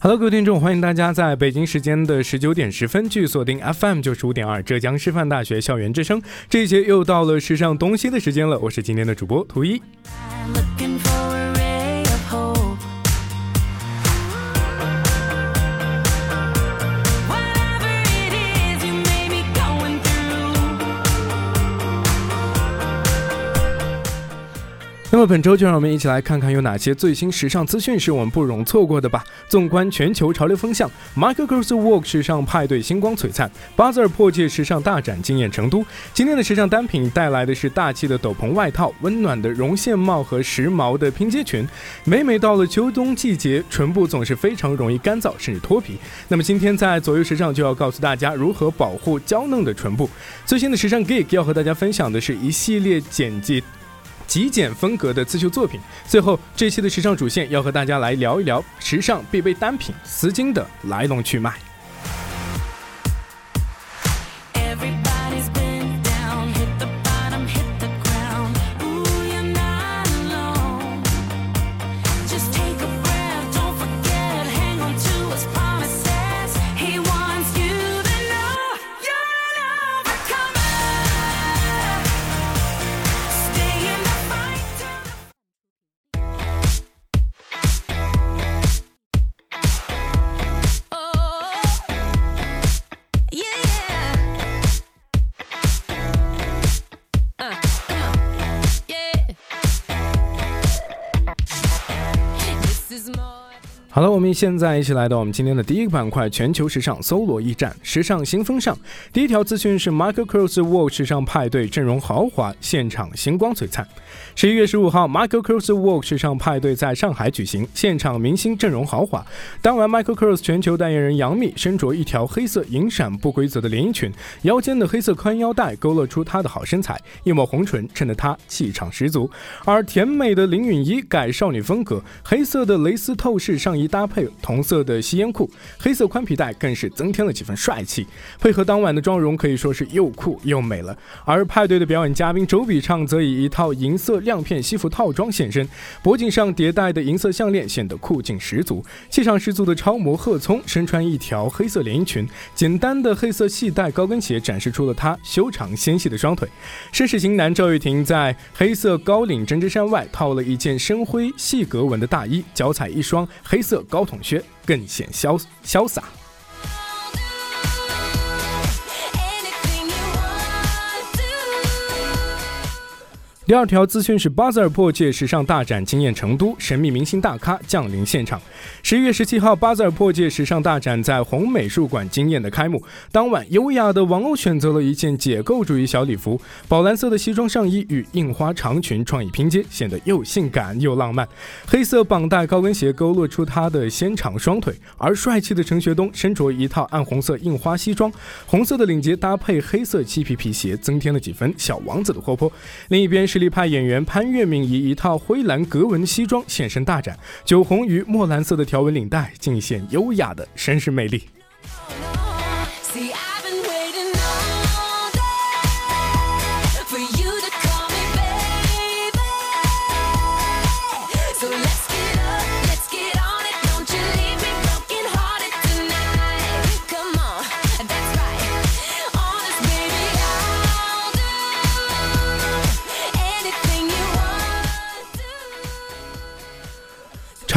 Hello，各位听众，欢迎大家在北京时间的十九点十分继续锁定 FM 九十五点二浙江师范大学校园之声。这一节又到了时尚东西的时间了，我是今天的主播图一。那么本周就让我们一起来看看有哪些最新时尚资讯是我们不容错过的吧。纵观全球潮流风向，Michael Kors Walk 时尚派对星光璀璨，巴泽尔破界时尚大展惊艳成都。今天的时尚单品带来的是大气的斗篷外套、温暖的绒线帽和时髦的拼接裙。每每到了秋冬季节，唇部总是非常容易干燥甚至脱皮。那么今天在左右时尚就要告诉大家如何保护娇嫩的唇部。最新的时尚 Geek 要和大家分享的是一系列简洁。极简风格的刺绣作品。最后，这期的时尚主线要和大家来聊一聊时尚必备单品丝巾的来龙去脉。好了，我们现在一起来到我们今天的第一个板块——全球时尚搜罗驿站，时尚新风尚。第一条资讯是 Michael Kors Walk 时尚派对阵容豪华，现场星光璀璨。十一月十五号，Michael Kors Walk 时尚派对在上海举行，现场明星阵容豪华。当晚，Michael Kors 全球代言人杨幂身着一条黑色银闪不规则的连衣裙，腰间的黑色宽腰带勾勒出她的好身材，一抹红唇衬得她气场十足。而甜美的林允一改少女风格，黑色的蕾丝透视上衣搭配同色的吸烟裤，黑色宽皮带更是增添了几分帅气。配合当晚的妆容，可以说是又酷又美了。而派对的表演嘉宾周笔畅则以一套银色亮片西服套装现身，脖颈上叠戴的银色项链显得酷劲十足。气场十足的超模贺聪身穿一条黑色连衣裙，简单的黑色细带高跟鞋展示出了她修长纤细的双腿。绅士型男赵玉婷在黑色高领针织衫外套了一件深灰细格纹的大衣，脚踩一双黑色高筒靴，更显潇潇洒。第二条资讯是巴泽尔破界时尚大展惊艳成都，神秘明星大咖降临现场。十一月十七号，巴泽尔破界时尚大展在红美术馆惊艳的开幕。当晚，优雅的王鸥选择了一件解构主义小礼服，宝蓝色的西装上衣与印花长裙创意拼接，显得又性感又浪漫。黑色绑带高跟鞋勾勒出她的纤长双腿，而帅气的陈学冬身着一套暗红色印花西装，红色的领结搭配黑色漆皮皮鞋，增添了几分小王子的活泼。另一边是，实力派演员潘粤明以一套灰蓝格纹西装现身大展，酒红与墨蓝色的条纹领带尽显优雅的绅士魅力。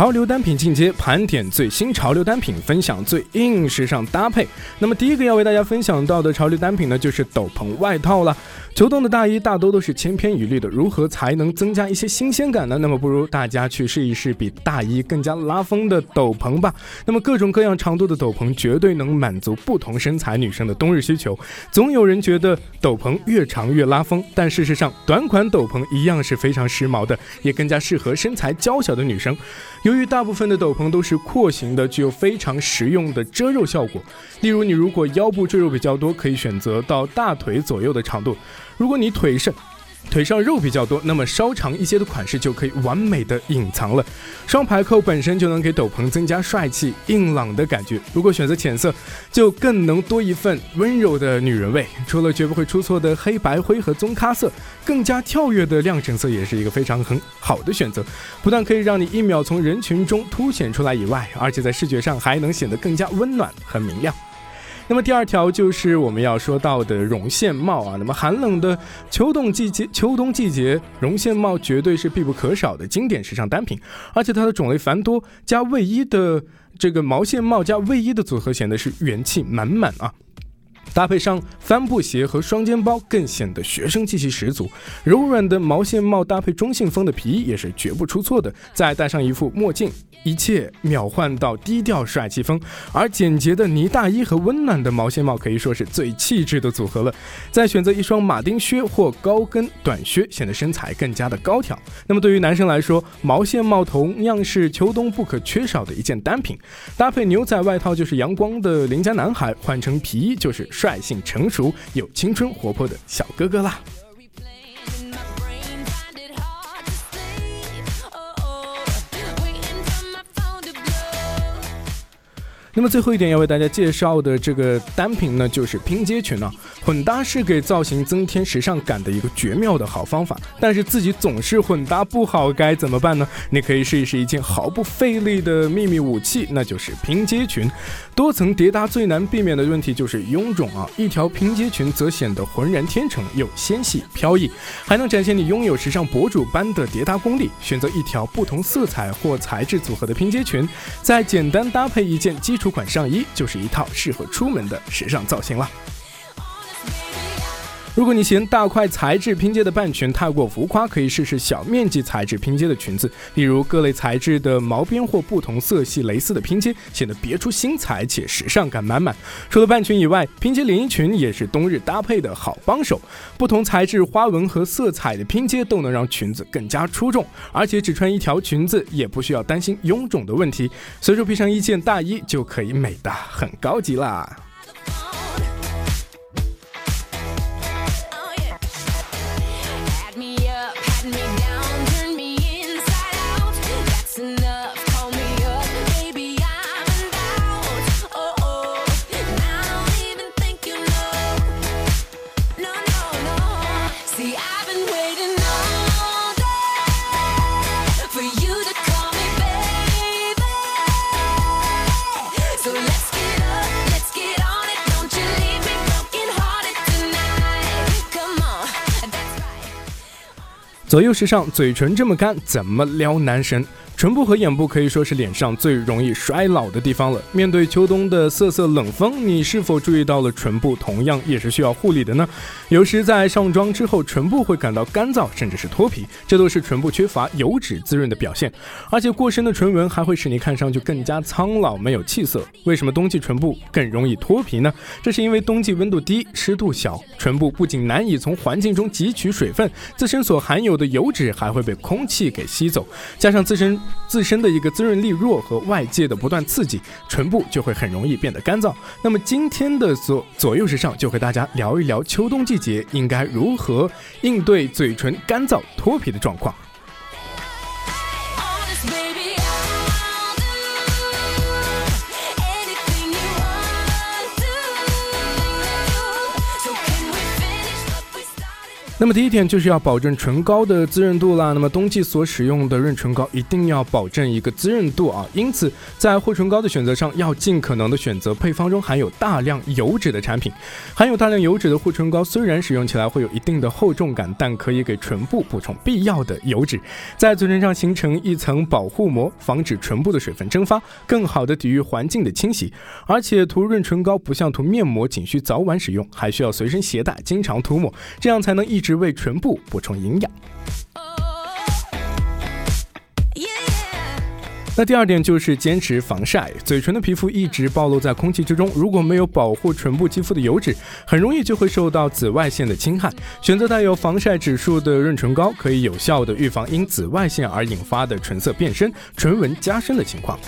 潮流单品进阶，盘点最新潮流单品，分享最硬时尚搭配。那么第一个要为大家分享到的潮流单品呢，就是斗篷外套了。秋冬的大衣大多都是千篇一律的，如何才能增加一些新鲜感呢？那么不如大家去试一试比大衣更加拉风的斗篷吧。那么各种各样长度的斗篷绝对能满足不同身材女生的冬日需求。总有人觉得斗篷越长越拉风，但事实上短款斗篷一样是非常时髦的，也更加适合身材娇小的女生。由于大部分的斗篷都是廓形的，具有非常实用的遮肉效果。例如，你如果腰部赘肉比较多，可以选择到大腿左右的长度；如果你腿上腿上肉比较多，那么稍长一些的款式就可以完美的隐藏了。双排扣本身就能给斗篷增加帅气硬朗的感觉，如果选择浅色，就更能多一份温柔的女人味。除了绝不会出错的黑白灰和棕咖色，更加跳跃的亮橙色也是一个非常很好的选择，不但可以让你一秒从人群中凸显出来以外，而且在视觉上还能显得更加温暖和明亮。那么第二条就是我们要说到的绒线帽啊。那么寒冷的秋冬季节，秋冬季节绒线帽绝对是必不可少的经典时尚单品，而且它的种类繁多，加卫衣的这个毛线帽加卫衣的组合显得是元气满满啊。搭配上帆布鞋和双肩包，更显得学生气息十足。柔软的毛线帽搭配中性风的皮衣也是绝不出错的，再戴上一副墨镜，一切秒换到低调帅气风。而简洁的呢大衣和温暖的毛线帽可以说是最气质的组合了。再选择一双马丁靴或高跟短靴，显得身材更加的高挑。那么对于男生来说，毛线帽同样是秋冬不可缺少的一件单品。搭配牛仔外套就是阳光的邻家男孩，换成皮衣就是率性成熟有青春活泼的小哥哥啦。那么最后一点要为大家介绍的这个单品呢，就是拼接裙啊。混搭是给造型增添时尚感的一个绝妙的好方法，但是自己总是混搭不好，该怎么办呢？你可以试一试一件毫不费力的秘密武器，那就是拼接裙。多层叠搭最难避免的问题就是臃肿啊，一条拼接裙则显得浑然天成又纤细飘逸，还能展现你拥有时尚博主般的叠搭功力。选择一条不同色彩或材质组合的拼接裙，再简单搭配一件基出款上衣，就是一套适合出门的时尚造型了。如果你嫌大块材质拼接的半裙太过浮夸，可以试试小面积材质拼接的裙子，例如各类材质的毛边或不同色系蕾丝的拼接，显得别出心裁且时尚感满满。除了半裙以外，拼接连衣裙也是冬日搭配的好帮手。不同材质、花纹和色彩的拼接都能让裙子更加出众，而且只穿一条裙子也不需要担心臃肿的问题，随手披上一件大衣就可以美得很高级啦。左右时尚，嘴唇这么干，怎么撩男神？唇部和眼部可以说是脸上最容易衰老的地方了。面对秋冬的瑟瑟冷风，你是否注意到了唇部同样也是需要护理的呢？有时在上妆之后，唇部会感到干燥，甚至是脱皮，这都是唇部缺乏油脂滋润的表现。而且过深的唇纹还会使你看上去更加苍老，没有气色。为什么冬季唇部更容易脱皮呢？这是因为冬季温度低，湿度小，唇部不仅难以从环境中汲取水分，自身所含有的油脂还会被空气给吸走，加上自身自身的一个滋润力弱和外界的不断刺激，唇部就会很容易变得干燥。那么今天的左左右时尚就和大家聊一聊秋冬季节应该如何应对嘴唇干燥脱皮的状况。那么第一点就是要保证唇膏的滋润度啦。那么冬季所使用的润唇膏一定要保证一个滋润度啊，因此在护唇膏的选择上要尽可能的选择配方中含有大量油脂的产品。含有大量油脂的护唇膏虽然使用起来会有一定的厚重感，但可以给唇部补充必要的油脂，在嘴唇上形成一层保护膜，防止唇部的水分蒸发，更好的抵御环境的侵袭。而且涂润唇膏不像涂面膜，仅需早晚使用，还需要随身携带，经常涂抹，这样才能一直为唇部补充营养。那第二点就是坚持防晒，嘴唇的皮肤一直暴露在空气之中，如果没有保护唇部肌肤的油脂，很容易就会受到紫外线的侵害。选择带有防晒指数的润唇膏，可以有效的预防因紫外线而引发的唇色变深、唇纹加深的情况。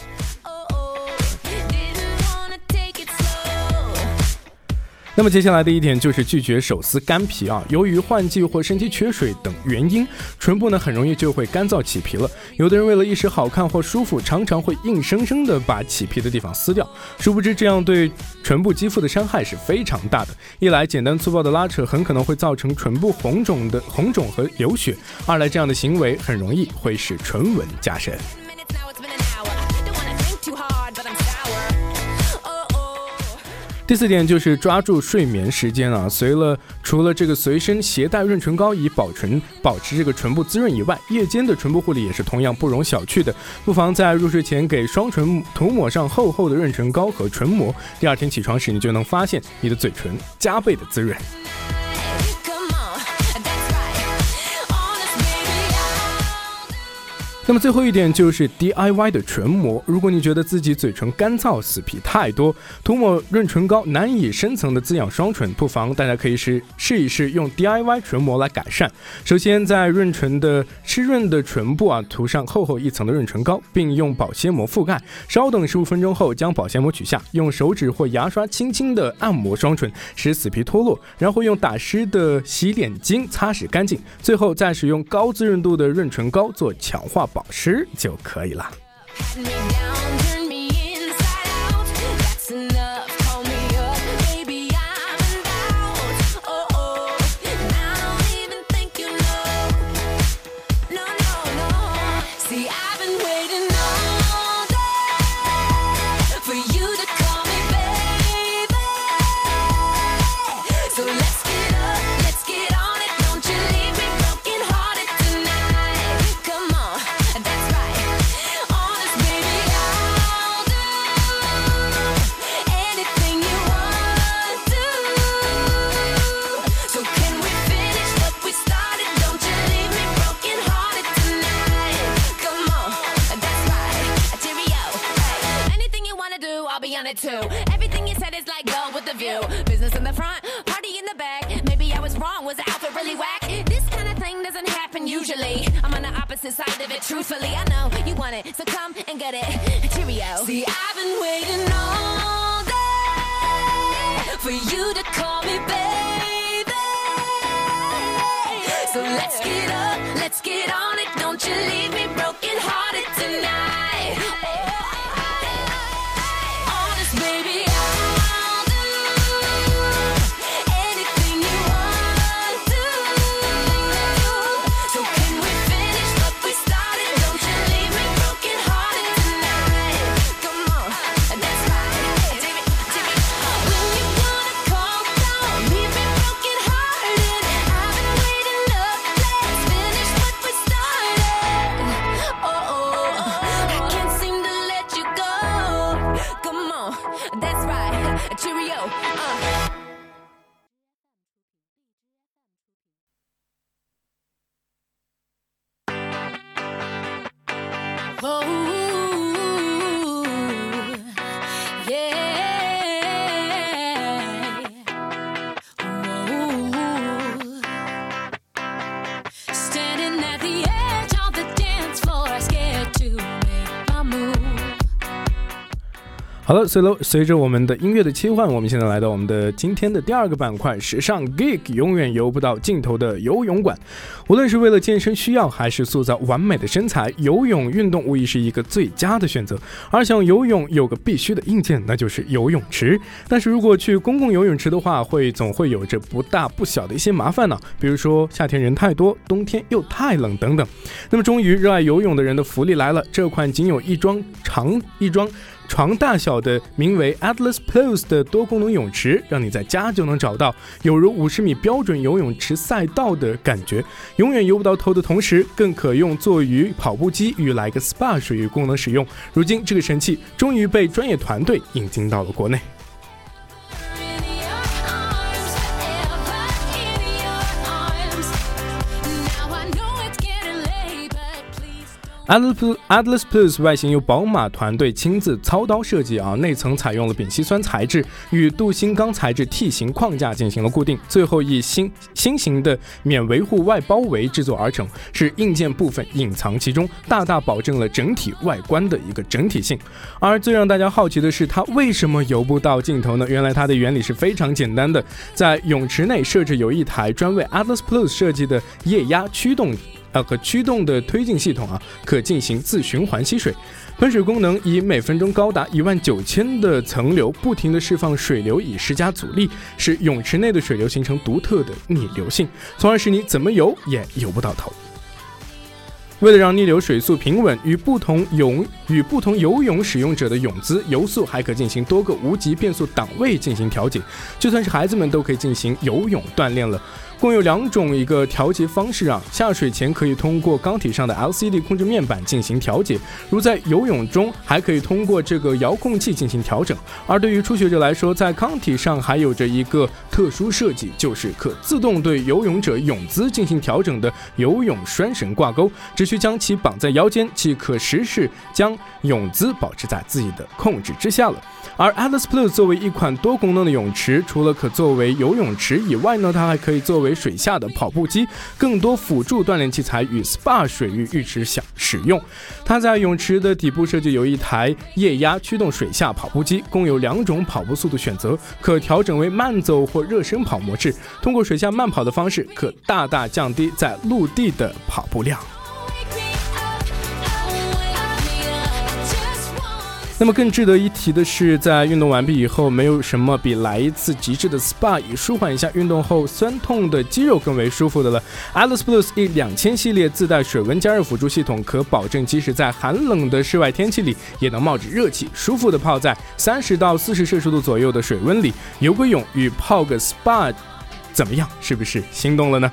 那么接下来的一点就是拒绝手撕干皮啊，由于换季或身体缺水等原因，唇部呢很容易就会干燥起皮了。有的人为了一时好看或舒服，常常会硬生生的把起皮的地方撕掉，殊不知这样对唇部肌肤的伤害是非常大的。一来简单粗暴的拉扯很可能会造成唇部红肿的红肿和流血；二来这样的行为很容易会使唇纹加深。第四点就是抓住睡眠时间啊，随了除了这个随身携带润唇膏以保唇保持这个唇部滋润以外，夜间的唇部护理也是同样不容小觑的。不妨在入睡前给双唇涂抹上厚厚的润唇膏和唇膜，第二天起床时你就能发现你的嘴唇加倍的滋润。那么最后一点就是 DIY 的唇膜。如果你觉得自己嘴唇干燥、死皮太多，涂抹润唇膏难以深层的滋养双唇，不妨大家可以试试一试用 DIY 唇膜来改善。首先在润唇的湿润的唇部啊涂上厚厚一层的润唇膏，并用保鲜膜覆盖。稍等十五分钟后将保鲜膜取下，用手指或牙刷轻轻的按摩双唇，使死皮脱落，然后用打湿的洗脸巾擦拭干净，最后再使用高滋润度的润唇膏做强化保湿就可以了。Of it, truthfully. I know you want it, so come and get it. Cheerio. See, I've been waiting all day for you to call me baby. So let's get up, let's get on it. Don't you leave me 好了，随喽，随着我们的音乐的切换，我们现在来到我们的今天的第二个板块——时尚 gig，永远游不到尽头的游泳馆。无论是为了健身需要，还是塑造完美的身材，游泳运动无疑是一个最佳的选择。而想游泳，有个必须的硬件，那就是游泳池。但是如果去公共游泳池的话，会总会有着不大不小的一些麻烦呢，比如说夏天人太多，冬天又太冷等等。那么，终于热爱游泳的人的福利来了，这款仅有一桩长一桩。床大小的名为 Atlas Plus 的多功能泳池，让你在家就能找到，有如五十米标准游泳池赛道的感觉。永远游不到头的同时，更可用作于跑步机与来个 SPA 水域功能使用。如今，这个神器终于被专业团队引进到了国内。Atlas Plus Plus 外形由宝马团队亲自操刀设计啊，内层采用了丙烯酸材质与镀锌钢材质 T 型框架进行了固定，最后以新新型的免维护外包围制作而成，是硬件部分隐藏其中，大大保证了整体外观的一个整体性。而最让大家好奇的是，它为什么游不到尽头呢？原来它的原理是非常简单的，在泳池内设置有一台专为 Atlas Plus 设计的液压驱动。呃和驱动的推进系统啊，可进行自循环吸水。喷水功能以每分钟高达一万九千的层流不停地释放水流，以施加阻力，使泳池内的水流形成独特的逆流性，从而使你怎么游也游不到头。为了让逆流水速平稳，与不同泳与不同游泳使用者的泳姿、游速还可进行多个无级变速档位进行调节，就算是孩子们都可以进行游泳锻炼了。共有两种一个调节方式啊，下水前可以通过缸体上的 LCD 控制面板进行调节，如在游泳中还可以通过这个遥控器进行调整。而对于初学者来说，在缸体上还有着一个特殊设计，就是可自动对游泳者泳姿进行调整的游泳拴绳挂钩，只需将其绑在腰间，即可实时将泳姿保持在自己的控制之下了。而 Atlas Plus 作为一款多功能的泳池，除了可作为游泳池以外呢，它还可以作为水下的跑步机，更多辅助锻炼器材与 SPA 水域浴池想使用。它在泳池的底部设计有一台液压驱动水下跑步机，共有两种跑步速度选择，可调整为慢走或热身跑模式。通过水下慢跑的方式，可大大降低在陆地的跑步量。那么更值得一提的是，在运动完毕以后，没有什么比来一次极致的 SPA 以舒缓一下运动后酸痛的肌肉更为舒服的了。Atlas Plus E 两千系列自带水温加热辅助系统，可保证即使在寒冷的室外天气里，也能冒着热气舒服的泡在三十到四十摄氏度左右的水温里，游个泳与泡个 SPA，怎么样？是不是心动了呢？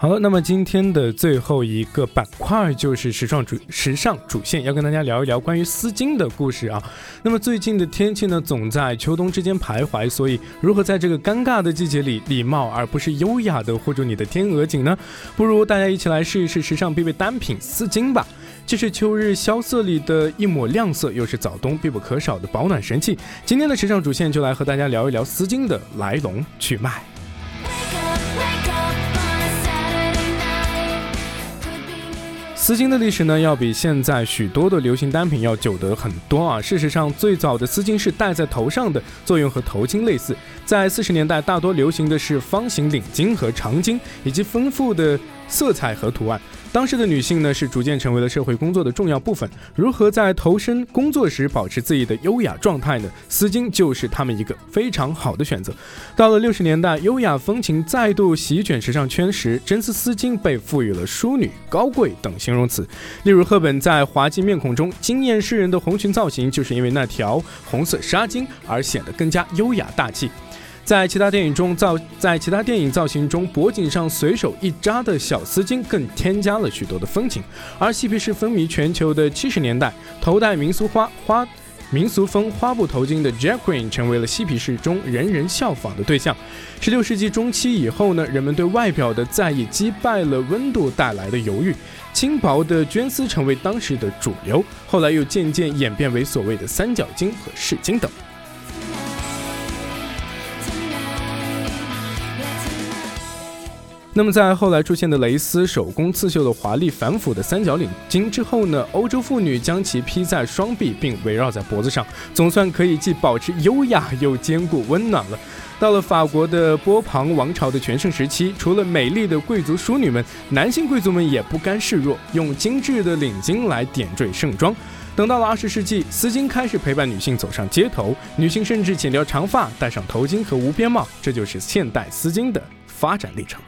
好了，那么今天的最后一个板块就是时尚主时尚主线，要跟大家聊一聊关于丝巾的故事啊。那么最近的天气呢，总在秋冬之间徘徊，所以如何在这个尴尬的季节里礼貌而不是优雅的护住你的天鹅颈呢？不如大家一起来试一试时尚必备单品丝巾吧。这是秋日萧瑟里的一抹亮色，又是早冬必不可少的保暖神器。今天的时尚主线就来和大家聊一聊丝巾的来龙去脉。丝巾的历史呢，要比现在许多的流行单品要久得很多啊。事实上，最早的丝巾是戴在头上的，作用和头巾类似。在四十年代，大多流行的是方形领巾和长巾，以及丰富的色彩和图案。当时的女性呢，是逐渐成为了社会工作的重要部分。如何在投身工作时保持自己的优雅状态呢？丝巾就是她们一个非常好的选择。到了六十年代，优雅风情再度席卷时尚圈时，真丝丝巾被赋予了淑女、高贵等形容词。例如，赫本在《滑稽面孔》中惊艳世人的红裙造型，就是因为那条红色纱巾而显得更加优雅大气。在其他电影中造，在其他电影造型中，脖颈上随手一扎的小丝巾更添加了许多的风情。而嬉皮士风靡全球的七十年代，头戴民俗花花民俗风花布头巾的 Jack Green 成为了嬉皮士中人人效仿的对象。十六世纪中期以后呢，人们对外表的在意击败了温度带来的犹豫，轻薄的绢丝成为当时的主流，后来又渐渐演变为所谓的三角巾和饰巾等。那么在后来出现的蕾丝、手工刺绣的华丽繁复的三角领巾之后呢，欧洲妇女将其披在双臂并围绕在脖子上，总算可以既保持优雅又兼顾温暖了。到了法国的波旁王朝的全盛时期，除了美丽的贵族淑女们，男性贵族们也不甘示弱，用精致的领巾来点缀盛装。等到了二十世纪，丝巾开始陪伴女性走上街头，女性甚至剪掉长发，戴上头巾和无边帽，这就是现代丝巾的发展历程。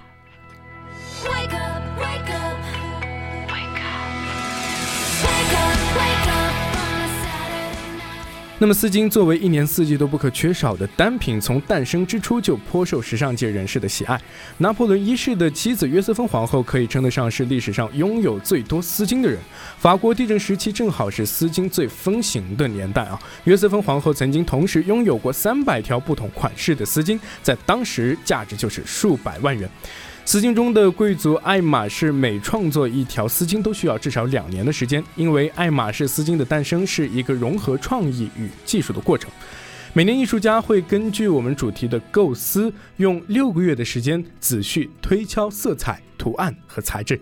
那么丝巾作为一年四季都不可缺少的单品，从诞生之初就颇受时尚界人士的喜爱。拿破仑一世的妻子约瑟芬皇后可以称得上是历史上拥有最多丝巾的人。法国地震时期正好是丝巾最风行的年代啊。约瑟芬皇后曾经同时拥有过三百条不同款式的丝巾，在当时价值就是数百万元。丝巾中的贵族爱马仕每创作一条丝巾都需要至少两年的时间，因为爱马仕丝巾的诞生是一个融合创意与技术的过程。每年艺术家会根据我们主题的构思，用六个月的时间仔细推敲色彩、图案和材质。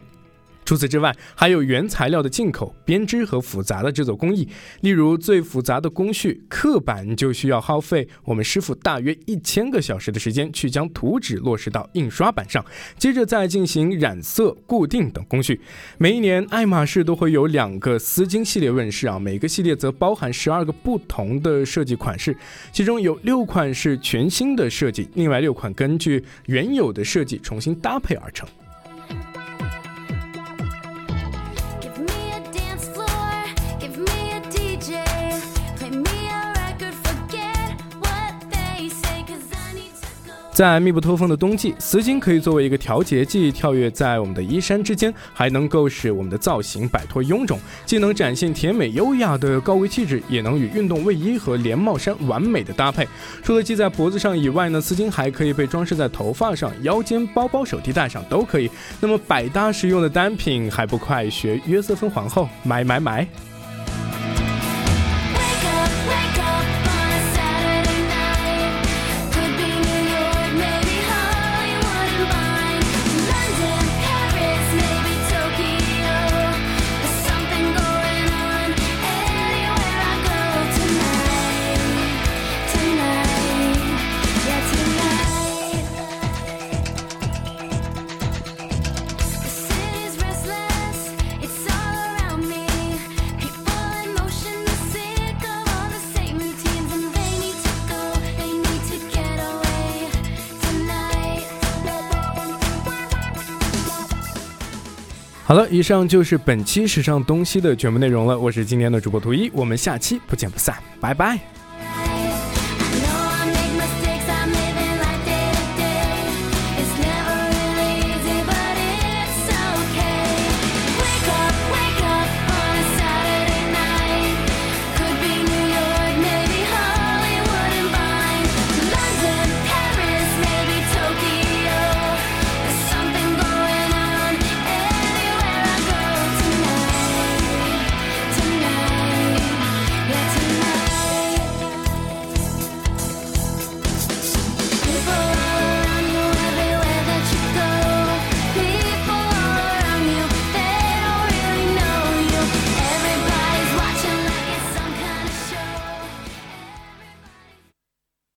除此之外，还有原材料的进口、编织和复杂的制作工艺。例如，最复杂的工序刻板就需要耗费我们师傅大约一千个小时的时间去将图纸落实到印刷板上，接着再进行染色、固定等工序。每一年，爱马仕都会有两个丝巾系列问世啊，每个系列则包含十二个不同的设计款式，其中有六款是全新的设计，另外六款根据原有的设计重新搭配而成。在密不透风的冬季，丝巾可以作为一个调节剂，跳跃在我们的衣衫之间，还能够使我们的造型摆脱臃肿，既能展现甜美优雅的高贵气质，也能与运动卫衣和连帽衫完美的搭配。除了系在脖子上以外呢，丝巾还可以被装饰在头发上、腰间、包包、手提袋上都可以。那么百搭实用的单品，还不快学约瑟芬皇后买买买！以上就是本期时尚东西的全部内容了。我是今天的主播图一，我们下期不见不散，拜拜。